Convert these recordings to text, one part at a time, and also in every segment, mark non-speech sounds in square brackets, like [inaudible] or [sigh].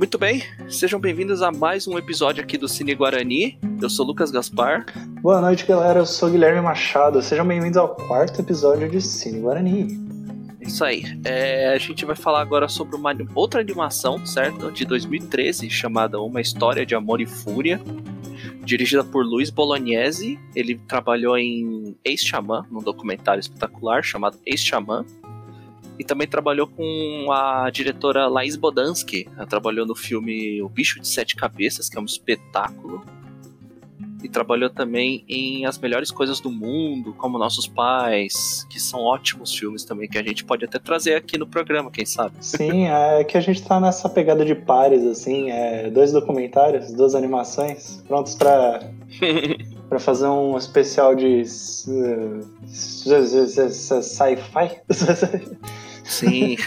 Muito bem, sejam bem-vindos a mais um episódio aqui do Cine Guarani. Eu sou Lucas Gaspar. Boa noite, galera. Eu sou Guilherme Machado. Sejam bem-vindos ao quarto episódio de Cine Guarani. Isso aí. É, a gente vai falar agora sobre uma outra animação, certo? De 2013, chamada Uma História de Amor e Fúria. Dirigida por Luiz Bolognese. Ele trabalhou em Ex-Xamã, num documentário espetacular chamado Ex-Xamã. E também trabalhou com a diretora Laís Bodansky. Ela trabalhou no filme O Bicho de Sete Cabeças, que é um espetáculo. E trabalhou também em As Melhores Coisas do Mundo, como Nossos Pais, que são ótimos filmes também, que a gente pode até trazer aqui no programa, quem sabe. Sim, é que a gente tá nessa pegada de pares, assim, é, dois documentários, duas animações, prontos para [laughs] para fazer um especial de uh, sci-fi. [laughs] [laughs] Sim. [laughs]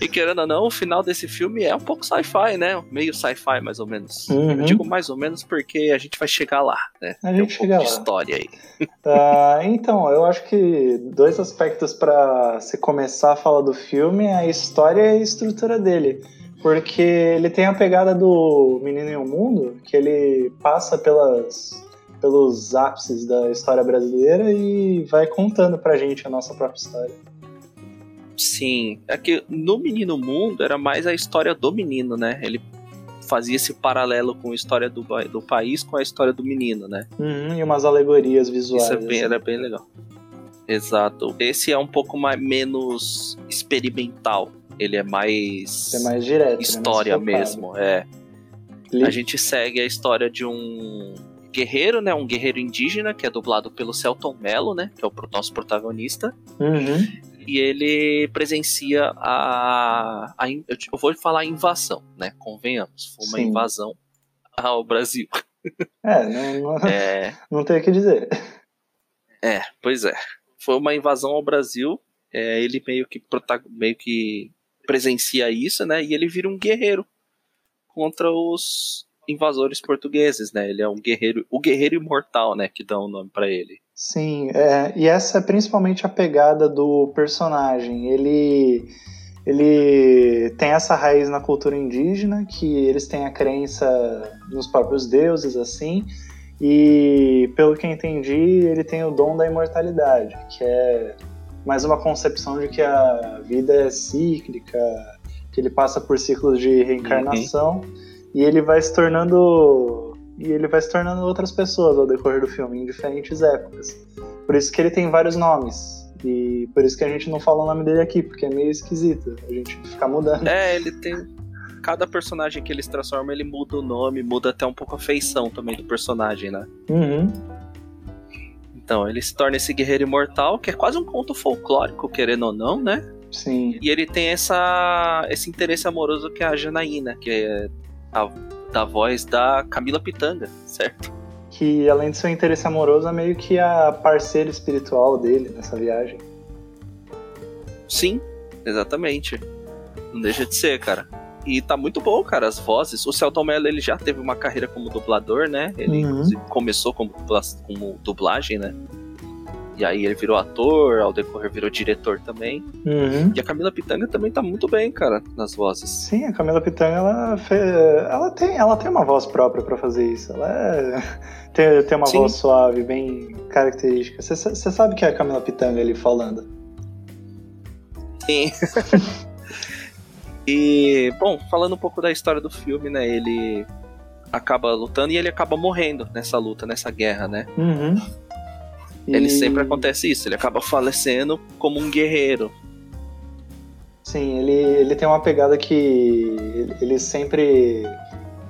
E querendo ou não, o final desse filme é um pouco sci-fi, né? Meio sci-fi, mais ou menos. Uhum. Eu digo mais ou menos porque a gente vai chegar lá, né? A gente um chega lá. história aí. Uh, [laughs] então, eu acho que dois aspectos para se começar a falar do filme é a história e a estrutura dele. Porque ele tem a pegada do Menino em um Mundo, que ele passa pelas pelos ápices da história brasileira e vai contando pra gente a nossa própria história. Sim, é que no Menino Mundo era mais a história do menino, né? Ele fazia esse paralelo com a história do, do país com a história do menino, né? Uhum, e umas alegorias visuais. Isso é bem, assim. era bem legal. Exato. Esse é um pouco mais, menos experimental. Ele é mais. É mais direto. Né? História mais mesmo, é. A gente segue a história de um guerreiro, né? Um guerreiro indígena, que é dublado pelo Celton Mello, né? Que é o nosso protagonista. Uhum e ele presencia a, a, eu vou falar invasão, né? Convenhamos, foi uma Sim. invasão ao Brasil. [laughs] É, não, não, é, [laughs] não tem o que dizer. É, pois é. Foi uma invasão ao Brasil. É, ele meio que meio que presencia isso, né? E ele vira um guerreiro contra os invasores portugueses, né? Ele é um guerreiro, o guerreiro imortal, né? Que dá o um nome para ele. Sim, é, e essa é principalmente a pegada do personagem. Ele ele tem essa raiz na cultura indígena, que eles têm a crença nos próprios deuses, assim, e pelo que entendi, ele tem o dom da imortalidade, que é mais uma concepção de que a vida é cíclica, que ele passa por ciclos de reencarnação, uhum. e ele vai se tornando e ele vai se tornando outras pessoas ao decorrer do filme, em diferentes épocas. Por isso que ele tem vários nomes. E por isso que a gente não fala o nome dele aqui, porque é meio esquisito a gente ficar mudando. É, ele tem. Cada personagem que eles transformam, ele muda o nome, muda até um pouco a feição também do personagem, né? Uhum. Então, ele se torna esse guerreiro imortal, que é quase um conto folclórico, querendo ou não, né? Sim. E ele tem essa, esse interesse amoroso que é a Janaína, que é a da voz da Camila Pitanga, certo? Que além de seu interesse amoroso, é meio que a parceira espiritual dele nessa viagem. Sim, exatamente. Não deixa de ser, cara. E tá muito bom, cara, as vozes. O Celton Mello, ele já teve uma carreira como dublador, né? Ele, uhum. começou como, como dublagem, né? E aí ele virou ator, ao decorrer virou diretor também. Uhum. E a Camila Pitanga também tá muito bem, cara, nas vozes. Sim, a Camila Pitanga, ela, fez, ela, tem, ela tem uma voz própria para fazer isso. Ela é, [laughs] tem, tem uma Sim. voz suave, bem característica. Você sabe que é a Camila Pitanga ali falando. Sim. [laughs] e, bom, falando um pouco da história do filme, né, ele acaba lutando e ele acaba morrendo nessa luta, nessa guerra, né? Uhum. Ele sempre acontece isso, ele acaba falecendo como um guerreiro. Sim, ele, ele tem uma pegada que ele sempre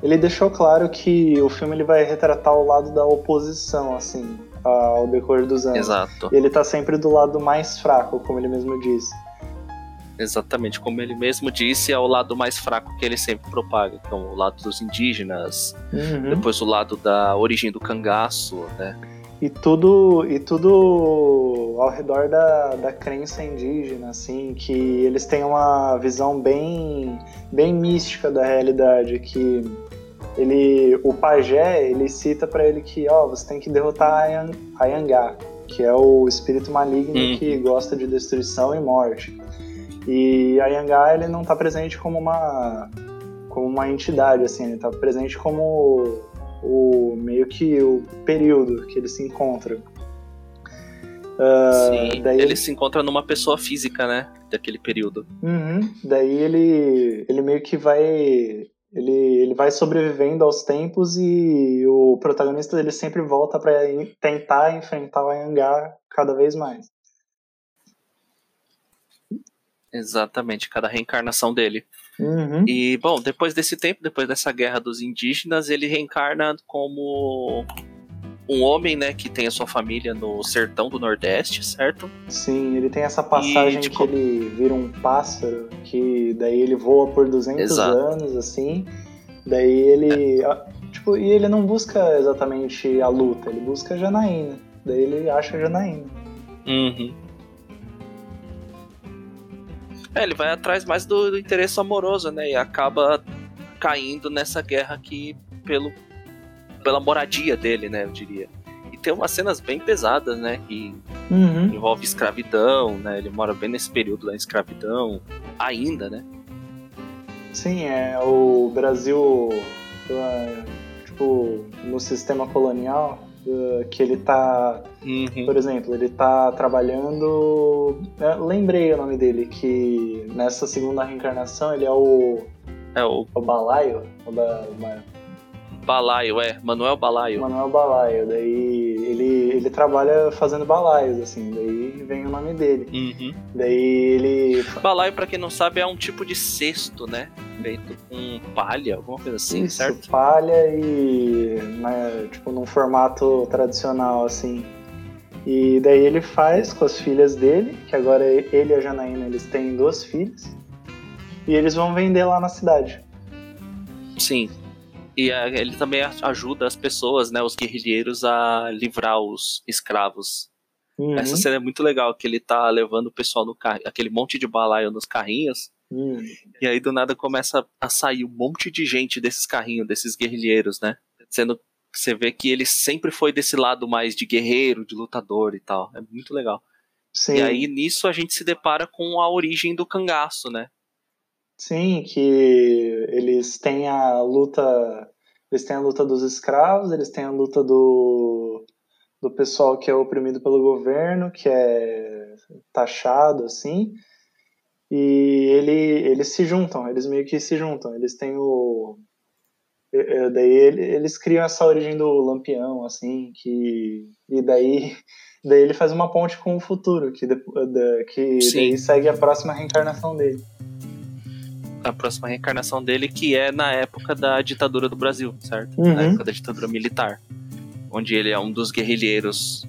ele deixou claro que o filme ele vai retratar o lado da oposição, assim, ao decorrer dos anos. Exato. Ele tá sempre do lado mais fraco, como ele mesmo disse. Exatamente, como ele mesmo disse, é o lado mais fraco que ele sempre propaga, então o lado dos indígenas, uhum. depois o lado da origem do cangaço, né? E tudo, e tudo ao redor da, da crença indígena, assim, que eles têm uma visão bem, bem mística da realidade, que ele, o pajé, ele cita para ele que, ó, você tem que derrotar a Yangá, que é o espírito maligno uhum. que gosta de destruição e morte. E a Yangá, ele não está presente como uma como uma entidade, assim, ele tá presente como o meio que o período que ele se encontra. Uh, Sim, daí ele se encontra numa pessoa física, né? Daquele período. Uhum, daí ele, ele meio que vai. Ele, ele vai sobrevivendo aos tempos e o protagonista ele sempre volta para tentar enfrentar o Angar cada vez mais. Exatamente, cada reencarnação dele. Uhum. E, bom, depois desse tempo, depois dessa guerra dos indígenas, ele reencarna como um homem, né, que tem a sua família no sertão do Nordeste, certo? Sim, ele tem essa passagem e, tipo... que ele vira um pássaro, que daí ele voa por 200 Exato. anos, assim. Daí ele. É. Tipo, e ele não busca exatamente a luta, ele busca a Janaína. Daí ele acha a Janaína. Uhum. É, ele vai atrás mais do, do interesse amoroso, né? E acaba caindo nessa guerra aqui pelo pela moradia dele, né, eu diria. E tem umas cenas bem pesadas, né, que uhum. envolve escravidão, né, ele mora bem nesse período da escravidão, ainda, né. Sim, é o Brasil, tipo, no sistema colonial, uh, que ele tá, uhum. por exemplo, ele tá trabalhando, uh, lembrei o nome dele, que nessa segunda reencarnação ele é o... É o... O Balaio, o da, Balaio, é, Manuel Balaio. Manuel Balaio, daí ele, ele trabalha fazendo balaios, assim, daí vem o nome dele. Uhum. Daí ele. Balaio, pra quem não sabe, é um tipo de cesto, né? Feito com palha, alguma coisa assim, Isso, certo? palha e. Né, tipo, num formato tradicional, assim. E daí ele faz com as filhas dele, que agora ele e a Janaína eles têm duas filhas, e eles vão vender lá na cidade. Sim. E ele também ajuda as pessoas, né, os guerrilheiros, a livrar os escravos. Uhum. Essa cena é muito legal, que ele tá levando o pessoal no carro, aquele monte de balaio nos carrinhos. Uhum. E aí do nada começa a sair um monte de gente desses carrinhos, desses guerrilheiros, né? Sendo você vê que ele sempre foi desse lado mais de guerreiro, de lutador e tal. É muito legal. Sim. E aí nisso a gente se depara com a origem do cangaço, né? Sim, que eles têm a luta. Eles têm a luta dos escravos, eles têm a luta do, do pessoal que é oprimido pelo governo, que é taxado, assim. E ele, eles se juntam, eles meio que se juntam. Eles têm o. Daí eles criam essa origem do lampião, assim, que. E daí, [laughs] daí ele faz uma ponte com o futuro, que, que daí segue a próxima reencarnação dele a próxima reencarnação dele, que é na época da ditadura do Brasil, certo? Uhum. Na época da ditadura militar. Onde ele é um dos guerrilheiros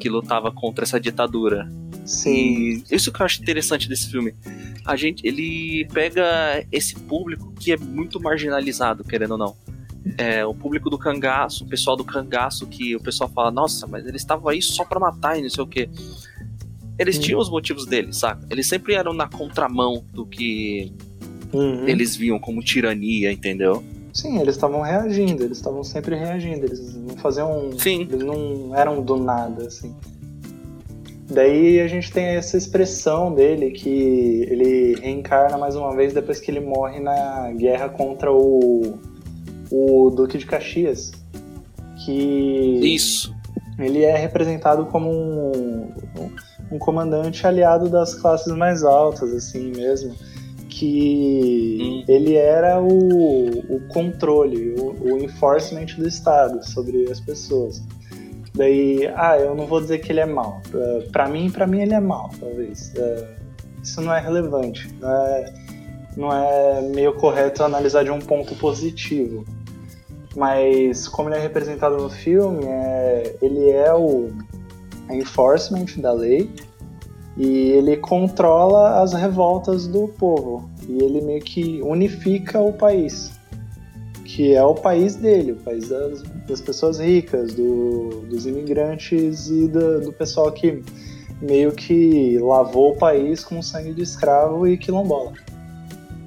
que lutava contra essa ditadura. Sim. E isso que eu acho interessante desse filme. A gente, ele pega esse público que é muito marginalizado, querendo ou não. É, o público do cangaço, o pessoal do cangaço, que o pessoal fala, nossa, mas eles estavam aí só pra matar e não sei o que. Eles tinham os motivos deles, saca? Eles sempre eram na contramão do que Uhum. Eles viam como tirania, entendeu? Sim, eles estavam reagindo, eles estavam sempre reagindo, eles não faziam. Sim. Eles não eram do nada, assim. Daí a gente tem essa expressão dele que ele reencarna mais uma vez depois que ele morre na guerra contra o, o Duque de Caxias. Que. Isso. Ele é representado como um, um comandante aliado das classes mais altas, assim mesmo que ele era o, o controle, o, o enforcement do Estado sobre as pessoas. Daí, ah, eu não vou dizer que ele é mal. Uh, para mim, para mim ele é mal, talvez. Uh, isso não é relevante. Não é, não é meio correto analisar de um ponto positivo. Mas como ele é representado no filme, é, ele é o enforcement da lei e ele controla as revoltas do povo e ele meio que unifica o país, que é o país dele, o país das, das pessoas ricas, do, dos imigrantes e do, do pessoal que meio que lavou o país com sangue de escravo e quilombola.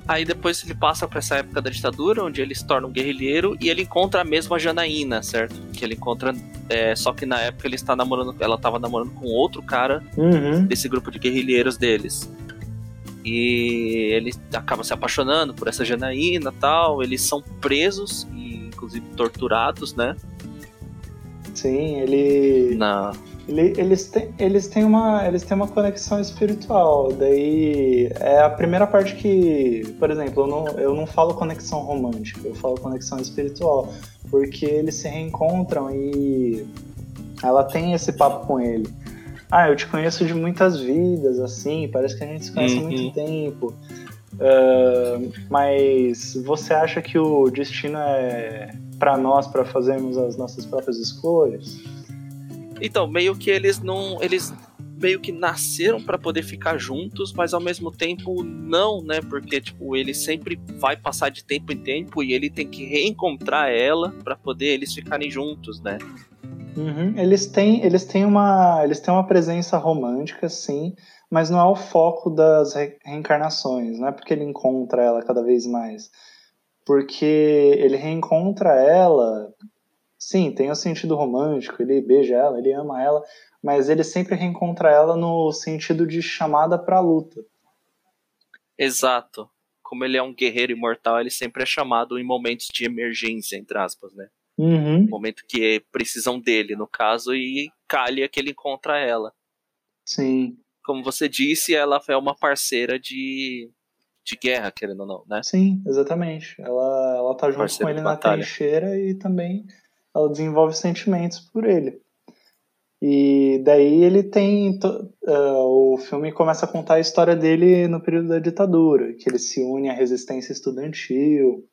Aí depois ele passa para essa época da ditadura, onde ele se torna um guerrilheiro e ele encontra a mesma Janaína, certo? Que ele encontra. É, só que na época ele está namorando. Ela estava namorando com outro cara uhum. desse grupo de guerrilheiros deles. E ele acaba se apaixonando por essa Janaína tal. Eles são presos e, inclusive, torturados, né? Sim, ele. Na... Ele, eles, têm, eles, têm uma, eles têm uma conexão espiritual. Daí é a primeira parte que, por exemplo, eu não, eu não falo conexão romântica, eu falo conexão espiritual. Porque eles se reencontram e ela tem esse papo com ele. Ah, eu te conheço de muitas vidas, assim, parece que a gente se conhece há muito Uhum. tempo. Ah, mas você acha que o destino é para nós, para fazermos as nossas próprias escolhas? Então, meio que eles não. Eles meio que nasceram pra poder ficar juntos, mas ao mesmo tempo não, né? Porque, tipo, ele sempre vai passar de tempo em tempo e ele tem que reencontrar ela pra poder eles ficarem juntos, né? Uhum. Eles têm, eles têm uma, eles têm uma presença romântica, sim, mas não é o foco das re- reencarnações, não é porque ele encontra ela cada vez mais, porque ele reencontra ela, sim, tem o sentido romântico, ele beija ela, ele ama ela, mas ele sempre reencontra ela no sentido de chamada para luta. Exato. Como ele é um guerreiro imortal, ele sempre é chamado em momentos de emergência, entre aspas, né? Uhum. Momento que precisam dele, no caso, e calha que ele encontra ela. Sim, Como você disse, ela é uma parceira de, de guerra, querendo ou não, né? sim, exatamente. Ela, ela tá junto Parceira com ele na batalha. trincheira e também ela desenvolve sentimentos por ele. E daí ele tem. ah, o filme começa a contar a história dele no período da ditadura, que ele se une à resistência estudantil,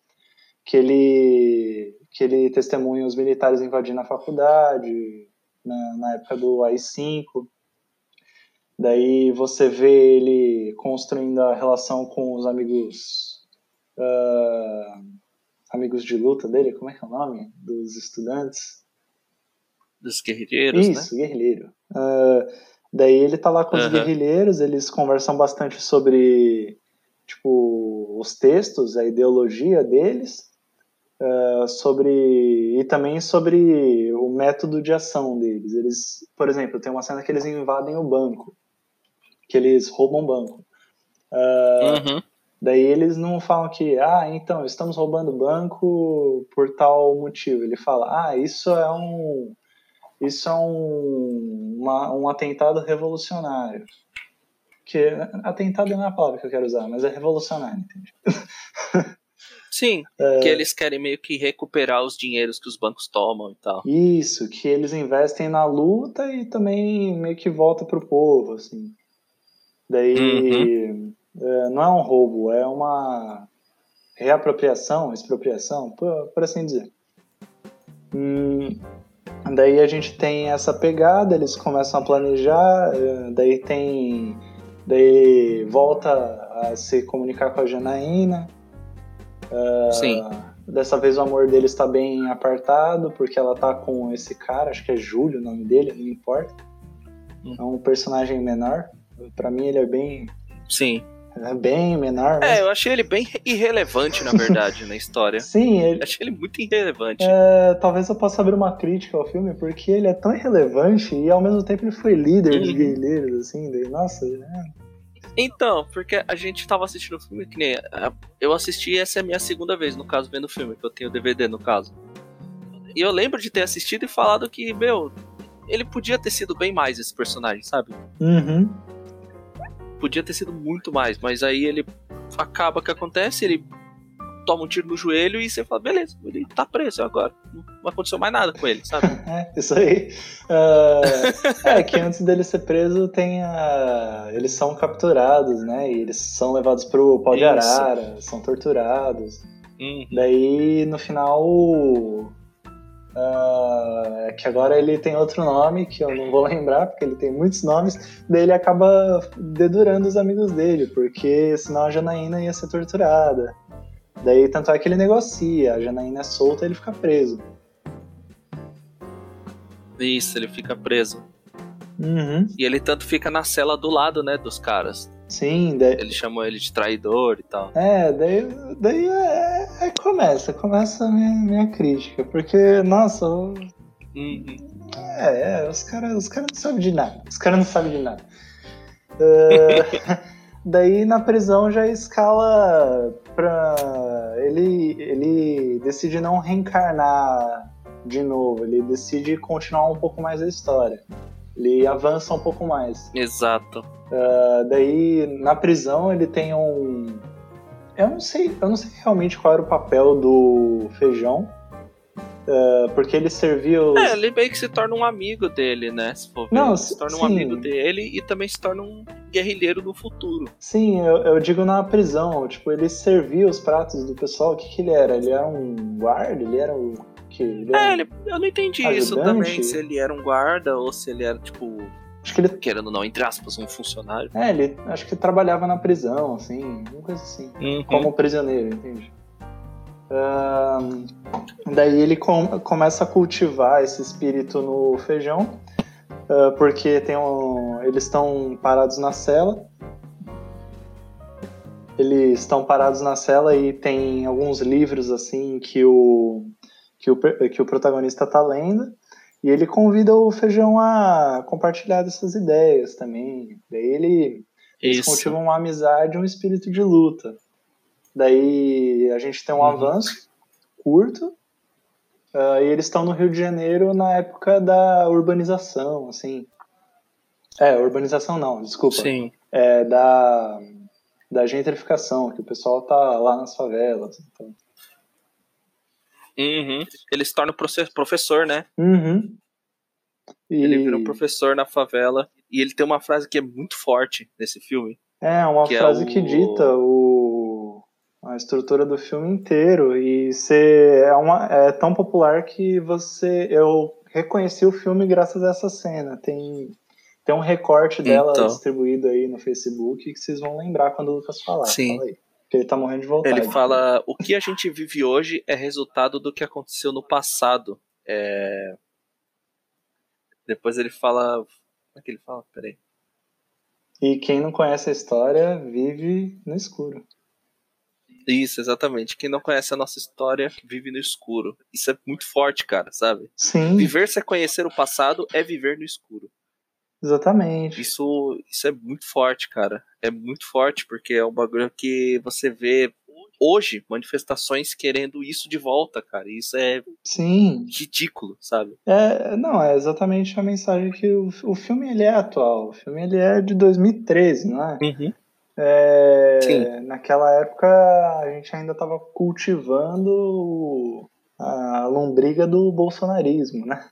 que ele, que ele testemunha os militares invadindo a faculdade, na, na época do AI-5. Daí você vê ele construindo a relação com os amigos. ah, amigos de luta dele, como é que é o nome? Dos estudantes. Dos guerreiros, né? Isso, guerrilheiro. Ah, daí ele tá lá com os Aham. guerrilheiros, eles conversam bastante sobre tipo os textos, a ideologia deles, ah, sobre e também sobre o método de ação deles. Eles, por exemplo, tem uma cena que eles invadem o banco, que eles roubam o banco. Ah, Uhum. Daí eles não falam que, ah, então, estamos roubando banco por tal motivo. Ele fala, ah, isso é um. Isso é um, uma- um atentado revolucionário. Que atentado não é a palavra que eu quero usar, mas é revolucionário, entende? [laughs] Sim, que eles querem meio que recuperar os dinheiros que os bancos tomam e tal. Isso, que eles investem na luta e também meio que volta pro povo, assim. Daí é, não é um roubo, é uma reapropriação, expropriação, por, por assim dizer. Hum, daí a gente tem essa pegada, eles começam a planejar, é, daí tem. Daí volta a se comunicar com a Janaína. Sim. Dessa vez o amor deles está bem apartado, porque ela tá com esse cara, acho que é Júlio o nome dele, não importa. Hum. É um personagem menor. Pra mim ele é bem. Sim. É bem menor, mas. É, eu achei ele bem irrelevante, na verdade, na história. [laughs] Sim, ele, achei ele muito irrelevante. É, talvez eu possa abrir uma crítica ao filme, porque ele é tão irrelevante e ao mesmo tempo ele foi líder dos Uhum. guerrilheiros, assim, daí, nossa, é, Então, porque a gente tava assistindo o filme que nem. Eu assisti, essa é a minha segunda vez, no caso, vendo o filme, que eu tenho DVD no caso. E eu lembro de ter assistido e falado que, meu, ele podia ter sido bem mais esse personagem, sabe? Uhum. Podia ter sido muito mais, mas aí ele acaba que acontece, ele toma um tiro no joelho e você fala, beleza, ele tá preso agora. Não aconteceu mais nada com ele, sabe? [laughs] É, isso aí. Ah, é que antes dele ser preso, tem a... eles são capturados, né? E eles são levados pro pau de arara, são torturados. Hum, Daí, no final. É que agora ele tem outro nome que eu não vou [laughs] lembrar, porque ele tem muitos nomes. Daí ele acaba dedurando os amigos dele, porque senão a Janaína ia ser torturada. Daí, tanto é que ele negocia, a Janaína é solta e ele fica preso. isso, ele fica preso. Uhum. E ele tanto fica na cela do lado, né, dos caras. Sim, daí, Ele chamou ele de traidor e tal. É, daí, daí é- começa, começa a minha, minha crítica, porque, nossa, o- Uhum. é, é, os caras os cara não sabem de nada, os caras não sabem de nada. É, [laughs] daí na prisão já escala pra. Ele, ele decide não reencarnar de novo, ele decide continuar um pouco mais a história. Ele avança um pouco mais. Exato. Uh, daí na prisão ele tem um. Eu não sei, eu não sei realmente qual era o papel do feijão, Uh, porque ele servia os... É, ele meio que se torna um amigo dele, né? Se for ver. Não, se torna sim. um amigo dele e também se torna um guerrilheiro no futuro. Sim, eu, eu, digo na prisão. Tipo, ele servia os pratos do pessoal. O que, que ele era? Ele era um guarda? Ele era o. Que? Ele era é, ele, eu não entendi ajudante? isso também. Se ele era um guarda ou se ele era, tipo. Acho que ele. Querendo não, entre aspas, um funcionário. É, ele acho que trabalhava na prisão, assim, uma coisa assim. Uhum. Como prisioneiro, entende? Uh, daí ele com, começa a cultivar esse espírito no feijão, uh, porque tem um, eles estão parados na cela. Eles estão parados na cela e tem alguns livros assim que o que o, que o protagonista está lendo. E ele convida o feijão a compartilhar dessas ideias também. Daí ele, eles cultivam uma amizade, um espírito de luta. Daí a gente tem um uhum. avanço curto. Uh, e eles estão no Rio de Janeiro na época da urbanização, assim. É, urbanização não, desculpa. Sim. É da, da gentrificação, que o pessoal tá lá nas favelas. Então. Uhum. Ele se torna professor, né? Uhum. E... Ele vira um professor na favela. E ele tem uma frase que é muito forte nesse filme. É, uma que é frase é o... que dita o a estrutura do filme inteiro e é, uma, é tão popular que você eu reconheci o filme graças a essa cena tem tem um recorte dela então. distribuído aí no Facebook que vocês vão lembrar quando o Lucas falar Sim. Fala aí, que ele tá morrendo de vontade ele fala o que a gente vive hoje é resultado do que aconteceu no passado é... depois ele fala como é que ele fala peraí e quem não conhece a história vive no escuro isso, exatamente. Quem não conhece a nossa história vive no escuro. Isso é muito forte, cara, sabe? Sim. Viver sem conhecer o passado é viver no escuro. Exatamente. Isso, isso é muito forte, cara. É muito forte, porque é um bagulho que você vê hoje manifestações querendo isso de volta, cara. Isso é Sim. ridículo, sabe? É, não, é exatamente a mensagem que o, o filme ele é atual. O filme ele é de 2013, não é? Uhum. É, naquela época a gente ainda estava cultivando a lombriga do bolsonarismo, né?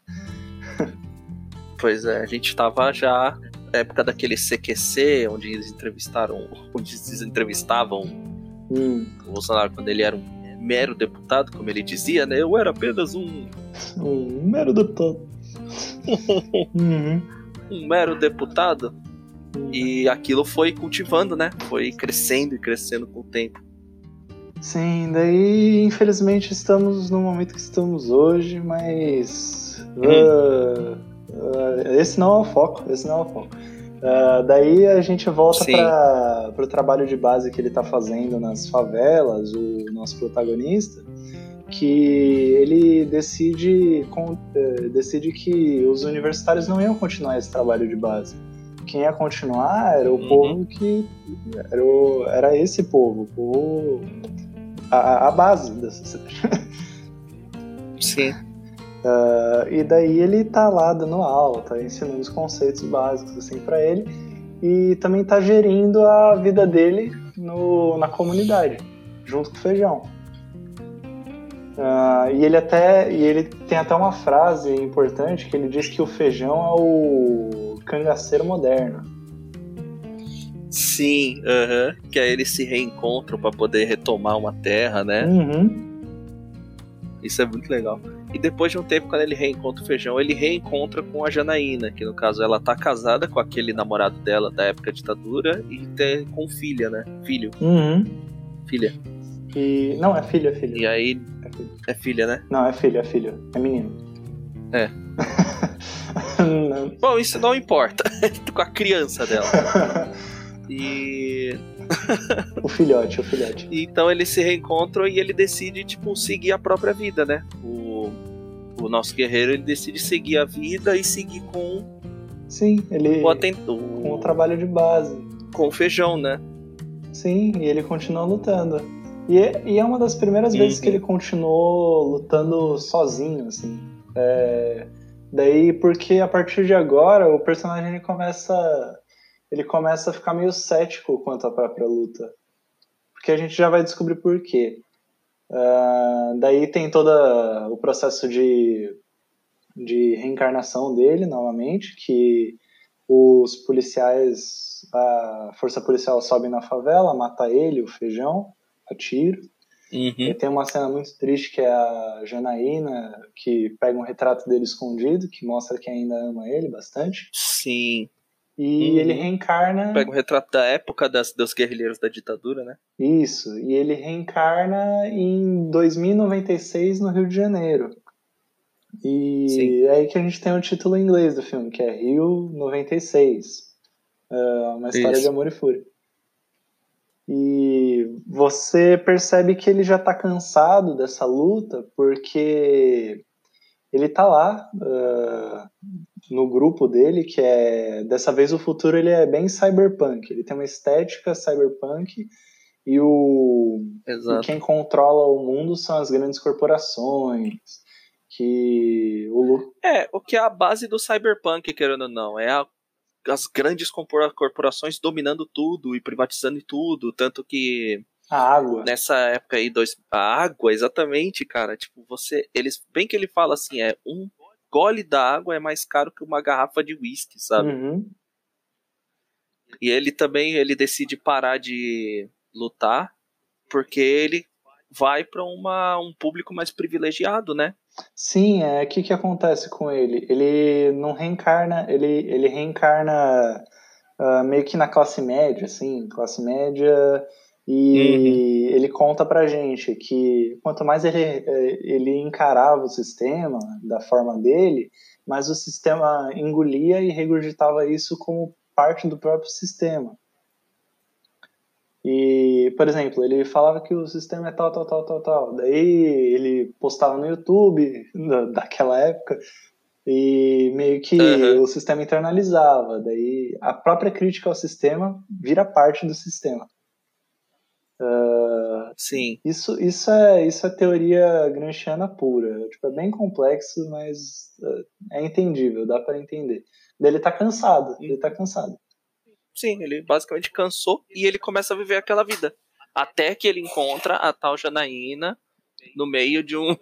Pois é, a gente estava já na época daquele CQC, onde eles entrevistaram, onde eles entrevistavam hum. o Bolsonaro quando ele era um mero deputado, como ele dizia, né? Eu era apenas um um mero deputado. [laughs] uhum. Um mero deputado. E aquilo foi cultivando, né? Foi crescendo e crescendo com o tempo. Sim, daí infelizmente estamos no momento que estamos hoje, mas. Hum. Uh, uh, esse não é o foco, esse não é o foco. Uh, daí a gente volta para o trabalho de base que ele está fazendo nas favelas, o nosso protagonista, que ele decide, com, eh, decide que os universitários não iam continuar esse trabalho de base quem ia continuar era o uhum. povo que. Era, o, era esse povo, o. A, a base da sociedade. [laughs] Sim. Uh, e daí ele tá lá dando aula, tá ensinando os conceitos básicos assim para ele e também tá gerindo a vida dele no, na comunidade, junto com o feijão. Uh, e ele até e ele tem até uma frase importante que ele diz que o feijão é o cangaceiro moderno. Sim, uh -huh. que aí eles se reencontram para poder retomar uma terra, né? Uhum. Isso é muito legal. E depois de um tempo, quando ele reencontra o feijão, ele reencontra com a Janaína, que no caso ela tá casada com aquele namorado dela da época da ditadura e tem, com filha, né? Filho. Uhum. Filha. E... Não, é filha, é filha. E aí. É filha. é filha, né? Não, é filho, é filho. É menino. É. [laughs] Bom, isso não importa. [laughs] Com a criança dela. [laughs] E. [laughs] o filhote, o filhote. Então eles se reencontram e ele decide, tipo, seguir a própria vida, né? O, o nosso guerreiro ele decide seguir a vida e seguir com. Sim, ele. O, atent... com o trabalho de base. Com o feijão, né? Sim, e ele continua lutando. E é, e é uma das primeiras Uhum. vezes que ele continuou lutando sozinho, assim. É, daí, porque a partir de agora, o personagem ele começa, ele começa a ficar meio cético quanto à própria luta. Porque a gente já vai descobrir por quê. Ah, daí tem todo o processo de, de reencarnação dele, novamente, que os policiais, a força policial sobe na favela, mata ele, o feijão, a tiro. Uhum. E tem uma cena muito triste que é a Janaína, que pega um retrato dele escondido, que mostra que ainda ama ele bastante. Sim. E Uhum. ele reencarna. Pega um retrato da época das, dos guerrilheiros da ditadura, né? Isso, e ele reencarna em 2096 no Rio de Janeiro. E Sim. é aí que a gente tem o título em inglês do filme, que é Rio 96. É uma história Isso. de amor e fúria. E você percebe que ele já tá cansado dessa luta, porque ele tá lá ah, no grupo dele, que é. Dessa vez o futuro ele é bem cyberpunk. Ele tem uma estética cyberpunk e o e Exato. quem controla o mundo são as grandes corporações. Que o Lu- É, o que é a base do cyberpunk, querendo ou não, é a- as grandes corpora- corporações dominando tudo e privatizando tudo, tanto que a água. nessa época aí, dois, a água, exatamente, cara, tipo, você, eles, bem que ele fala assim, é, um gole da água é mais caro que uma garrafa de uísque, sabe? Uhum. E ele também, ele decide parar de lutar, porque ele vai pra uma, um público mais privilegiado, né? Sim, é o que, que acontece com ele? Ele não reencarna, ele, ele reencarna ah, meio que na classe média, assim, classe média, e ele conta pra gente que quanto mais ele, eh, ele encarava o sistema da forma dele, mais o sistema engolia e regurgitava isso como parte do próprio sistema. E, por exemplo, ele falava que o sistema é tal, tal, tal, tal, tal. Daí ele postava no YouTube da- daquela época e meio que Aham. o sistema internalizava. Daí a própria crítica ao sistema vira parte do sistema. Sim. isso, isso, é, isso é teoria gramsciana pura. Tipo, é bem complexo, mas ah, é entendível, dá para entender. Ele tá cansado, ele tá cansado. Sim, ele basicamente cansou e ele começa a viver aquela vida. Até que ele encontra a tal Janaína no meio de um,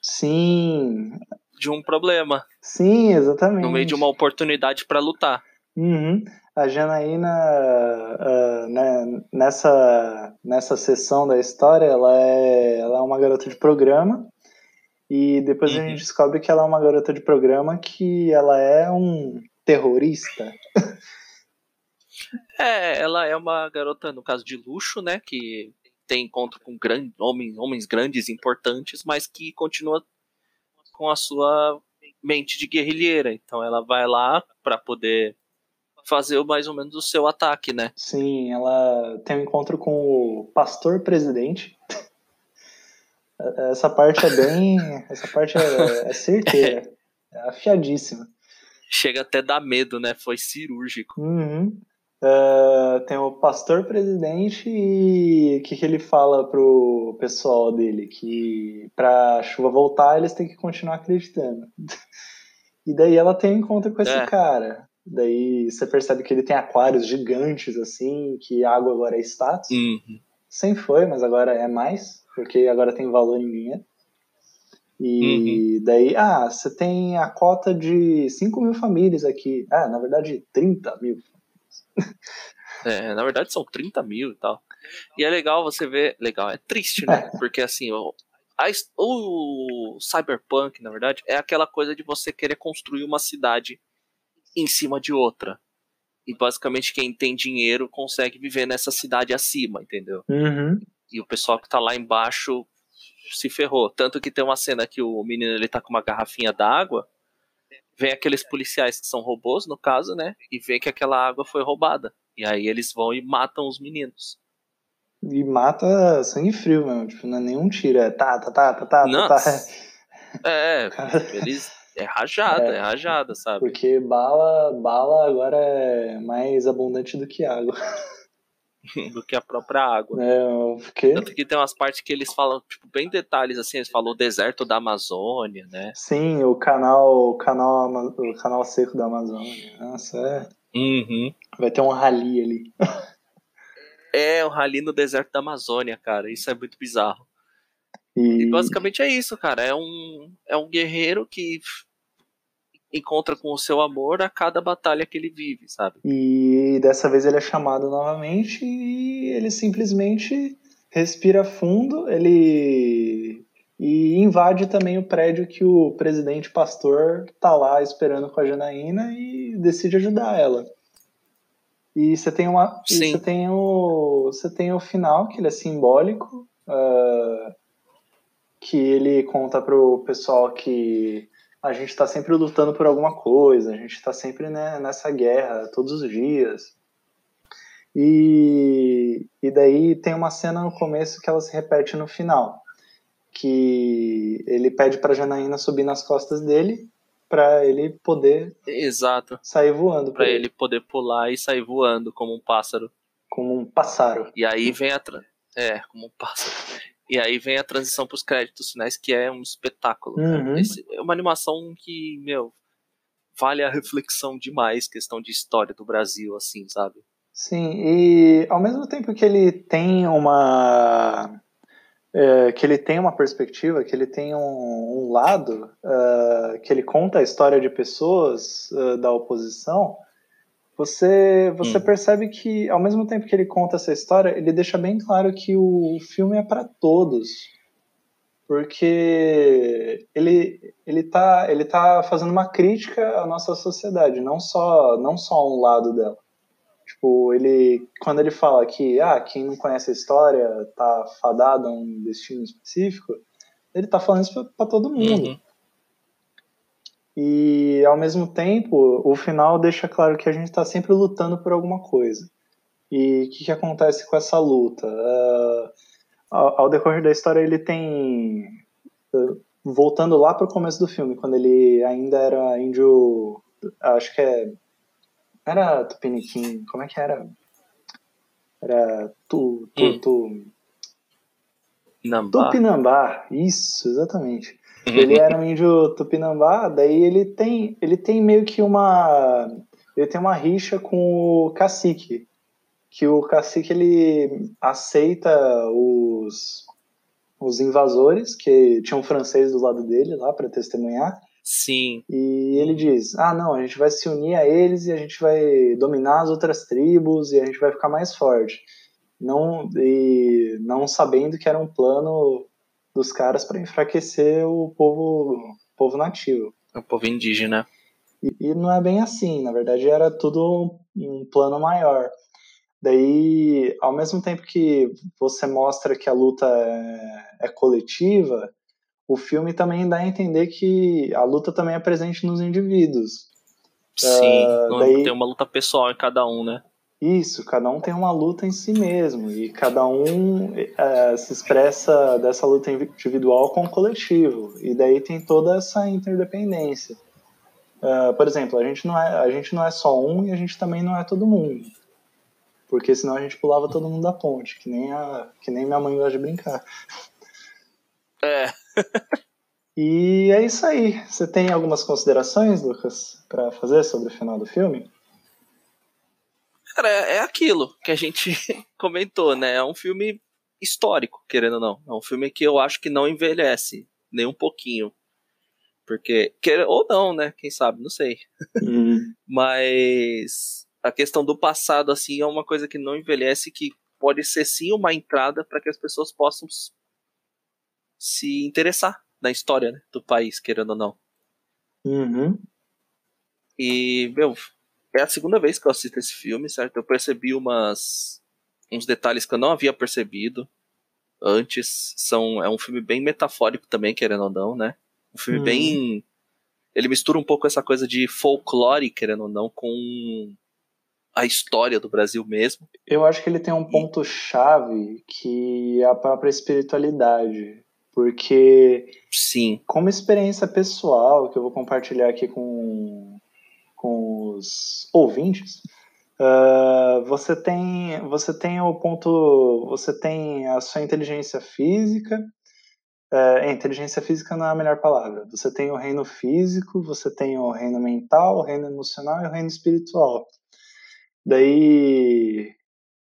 Sim, de um problema, sim, exatamente. no meio de uma oportunidade pra lutar. Uhum. A Janaína, ah, né, nessa, nessa sessão da história, ela é, ela é uma garota de programa. E depois a Uhum. gente descobre que ela é uma garota de programa que ela é um terrorista. É, ela é uma garota, no caso de luxo, né? Que tem encontro com gran- homens, homens grandes, importantes, mas que continua com a sua mente de guerrilheira. Então ela vai lá pra poder fazer mais ou menos o seu ataque, né? Sim, ela tem um encontro com o pastor presidente. Essa parte é bem. Essa parte é, é certeira. É afiadíssima. Chega até dar medo, né? Foi cirúrgico. Uhum. Ah, tem o pastor presidente e o que, que ele fala pro pessoal dele? Que pra chuva voltar eles têm que continuar acreditando. [laughs] E daí ela tem um encontro com esse É. cara. Daí você percebe que ele tem aquários gigantes, assim, que a água agora é status. Uhum. Sempre foi, mas agora é mais, porque agora tem valor em dinheiro. E daí, ah, você tem a cota de 5 mil famílias aqui. Ah, na verdade, 30 mil. [laughs] É, na verdade são 30 mil e tal. E é legal você ver. Legal, é triste, né? [laughs] Porque assim, o, a o Cyberpunk, na verdade, é aquela coisa de você querer construir uma cidade em cima de outra. E basicamente quem tem dinheiro consegue viver nessa cidade acima, entendeu? Uhum. E o pessoal que tá lá embaixo se ferrou. Tanto que tem uma cena que o menino ele tá com uma garrafinha d'água. Vem aqueles policiais que são robôs, no caso, né? E vê que aquela água foi roubada. E aí eles vão e matam os meninos. E mata sangue frio mesmo, tipo, não é nenhum tiro, é tá, tá, tá, tá, tá, tá, Nossa. tá. É, [laughs] eles. É rajada, é, rajada, sabe? Porque bala, bala agora é mais abundante do que água. [laughs] do que a própria água. É, porque... Tanto que tem umas partes que eles falam, tipo, bem detalhes, assim, eles falam o deserto da Amazônia, né? Sim, o canal, o canal, o canal seco da Amazônia. Nossa, é. Uhum. Vai ter um rally ali. É, o rally no deserto da Amazônia, cara. Isso é muito bizarro. E, E basicamente é isso, cara. É um, é um guerreiro que encontra com o seu amor a cada batalha que ele vive, sabe? e dessa vez ele é chamado novamente e ele simplesmente respira fundo, ele e invade também o prédio que o presidente pastor tá lá esperando com a Janaína e decide ajudar ela. E você tem uma, você tem o, você tem o final que ele é simbólico, ah, que ele conta pro pessoal que a gente está sempre lutando por alguma coisa, a gente está sempre né, nessa guerra todos os dias. E, e daí tem uma cena no começo que ela se repete no final, que ele pede para Janaína subir nas costas dele para ele poder Exato. sair voando por Pra ele poder pular e sair voando como um pássaro. como um pássaro. E aí vem a. Tra... É, como um pássaro. E aí vem a transição pros créditos finais, que é um espetáculo. Uhum. É uma animação que, meu, vale a reflexão demais, questão de história do Brasil, assim, sabe? Sim, e ao mesmo tempo que ele tem uma é, que ele tem uma perspectiva, que ele tem um, um lado, ah, que ele conta a história de pessoas ah, da oposição, você você Hum. percebe que ao mesmo tempo que ele conta essa história, ele deixa bem claro que o filme é para todos, porque ele ele tá ele tá fazendo uma crítica à nossa sociedade, não só não só um lado dela. Tipo, ele quando ele fala que ah, quem não conhece a história tá fadado a um destino específico, ele tá falando isso para todo mundo. Uhum. E ao mesmo tempo, o final deixa claro que a gente está sempre lutando por alguma coisa. E o que, que acontece com essa luta? Ah, ao, ao decorrer da história, ele tem. ah, voltando lá para o começo do filme, quando ele ainda era índio. Acho que é. Era Tupiniquim, como é que era? Era Tu. Tu. Hum. tu Nambá. Tupinambá, isso, exatamente. Ele era um índio tupinambá, daí ele tem, ele tem meio que uma, ele tem uma rixa com o cacique, que o cacique ele aceita os, os invasores, que tinha um francês do lado dele lá para testemunhar, Sim. e ele diz: Ah, não, a gente vai se unir a eles e a gente vai dominar as outras tribos e a gente vai ficar mais forte. Não, e não sabendo que era um plano dos caras para enfraquecer o povo, povo nativo. O povo indígena. E, e não é bem assim, na verdade era tudo um plano maior. Daí, ao mesmo tempo que você mostra que a luta é, é coletiva, o filme também dá a entender que a luta também é presente nos indivíduos. Sim. Não daí- Tem uma luta pessoal em cada um, né? Isso, cada um tem uma luta em si mesmo e cada um eh, se expressa dessa luta individual com o coletivo e daí tem toda essa interdependência. Ah, por exemplo, a gente não é a gente não é só um e a gente também não é todo mundo, porque senão a gente pulava todo mundo da ponte, que nem a que nem minha mãe gosta de brincar. É. [laughs] E é isso aí. Você tem algumas considerações, Lucas, para fazer sobre o final do filme? Cara, é aquilo que a gente [laughs] comentou, né? É um filme histórico, querendo ou não. É um filme que eu acho que não envelhece, nem um pouquinho. Porque, quer ou não, né? Quem sabe, não sei. [laughs] Mas a questão do passado, assim, é uma coisa que não envelhece, que pode ser sim uma entrada para que as pessoas possam se interessar na história né, do país, querendo ou não. Uhum. E, meu, é a segunda vez que eu assisto esse filme, certo? Eu percebi umas uns detalhes que eu não havia percebido antes. São, é um filme bem metafórico também, querendo ou não, né? Um filme Uhum. bem. Ele mistura um pouco essa coisa de folclore, querendo ou não, com a história do Brasil mesmo. Eu acho que ele tem um ponto-chave que é a própria espiritualidade. Porque, Sim. como experiência pessoal, que eu vou compartilhar aqui com, com os ouvintes, Uh, você tem você tem o ponto você tem a sua inteligência física é, inteligência física não é a melhor palavra. Você tem o reino físico você tem o reino mental o reino emocional e o reino espiritual. Daí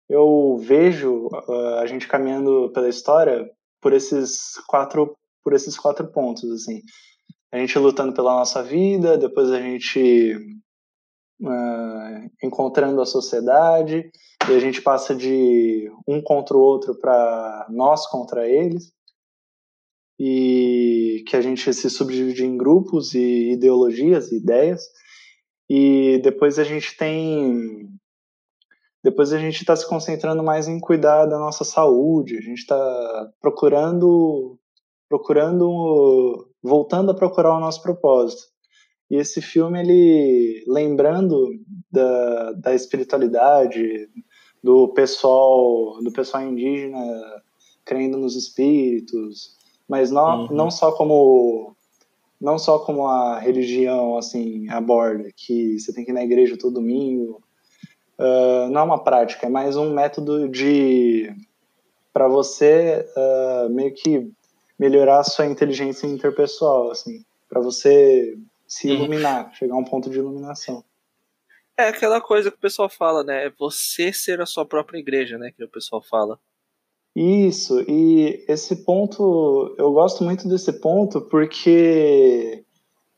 eu vejo uh, a gente caminhando pela história por esses quatro por esses quatro pontos assim. A gente lutando pela nossa vida depois a gente uh, encontrando a sociedade, e a gente passa de um contra o outro para nós contra eles, e que a gente se subdivide em grupos e ideologias e ideias, e depois a gente tem depois a gente está se concentrando mais em cuidar da nossa saúde, a gente está procurando procurando voltando a procurar o nosso propósito e esse filme, ele lembrando da, da espiritualidade, do pessoal, do pessoal indígena crendo nos espíritos, mas não, uhum. não só como não só como a religião assim aborda, que você tem que ir na igreja todo domingo. Uh, não é uma prática, é mais um método de para você uh, meio que melhorar a sua inteligência interpessoal, assim, para você se iluminar, chegar a um ponto de iluminação. É aquela coisa que o pessoal fala, né? É você ser a sua própria igreja, né? Que o pessoal fala. Isso, e esse ponto, eu gosto muito desse ponto porque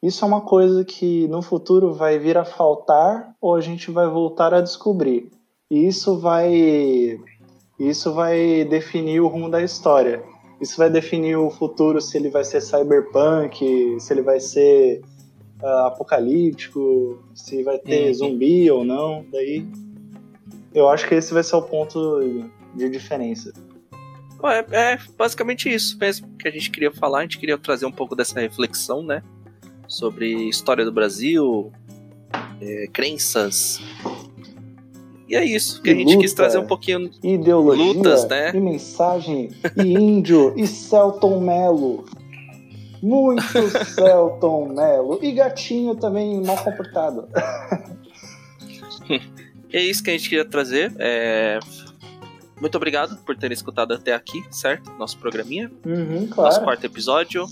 isso é uma coisa que no futuro vai vir a faltar ou a gente vai voltar a descobrir. E isso vai isso vai definir o rumo da história. Isso vai definir o futuro se ele vai ser cyberpunk, se ele vai ser uh, apocalíptico, se vai ter uhum. zumbi ou não. Daí eu acho que esse vai ser o ponto de diferença. É, é basicamente isso mesmo que a gente queria falar. A gente queria trazer um pouco dessa reflexão, né? Sobre história do Brasil, é, crenças. E é isso, que e a gente luta, quis trazer um pouquinho. Ideologia, lutas, né? E mensagem, e índio, e Celton Mello. Muito Celton Mello. E gatinho também mal comportado. é isso que a gente queria trazer. É... Muito obrigado por terem escutado até aqui, certo? Nosso programinha. Uhum, claro. Nosso quarto episódio.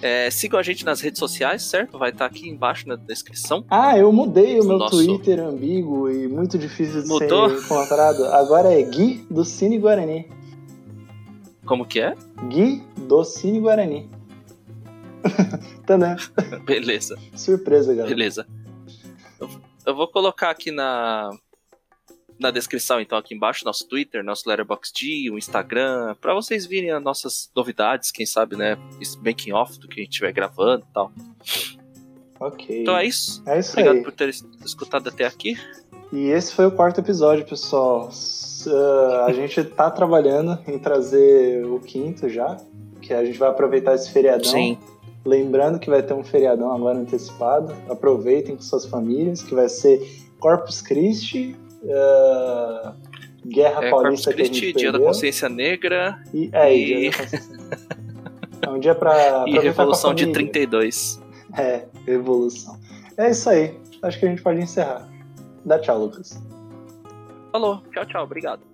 É, sigam a gente nas redes sociais, certo? Vai estar aqui embaixo na descrição. Ah, eu mudei o meu Nosso... Twitter ambíguo e muito difícil de Mudou? ser encontrado. Agora é Gui do Cine Guarani. Como que é? Gui Docine Guarani. [laughs] Tadã. Beleza. Surpresa, galera. Beleza. Eu, eu, vou colocar aqui na, na descrição, então, aqui embaixo, nosso Twitter, nosso Letterboxd, o Instagram, para vocês virem as nossas novidades, quem sabe, né? Making off do que a gente estiver gravando e tal. Ok. Então é isso. É isso Obrigado aí. por ter escutado até aqui. E esse foi o quarto episódio, pessoal. Uh, a gente tá trabalhando em trazer o quinto já, que a gente vai aproveitar esse feriadão. Sim. Lembrando que vai ter um feriadão agora antecipado. Aproveitem com suas famílias, que vai ser Corpus Christi, uh, Guerra é, Paulista Corpus Christi, Dia da Consciência Negra. E, é, e... Dia da Consciência É um dia pra. [laughs] E Revolução de 32. É, Revolução. É isso aí. Acho que a gente pode encerrar. Dá tchau, Lucas. Falou. Tchau, tchau. Obrigado.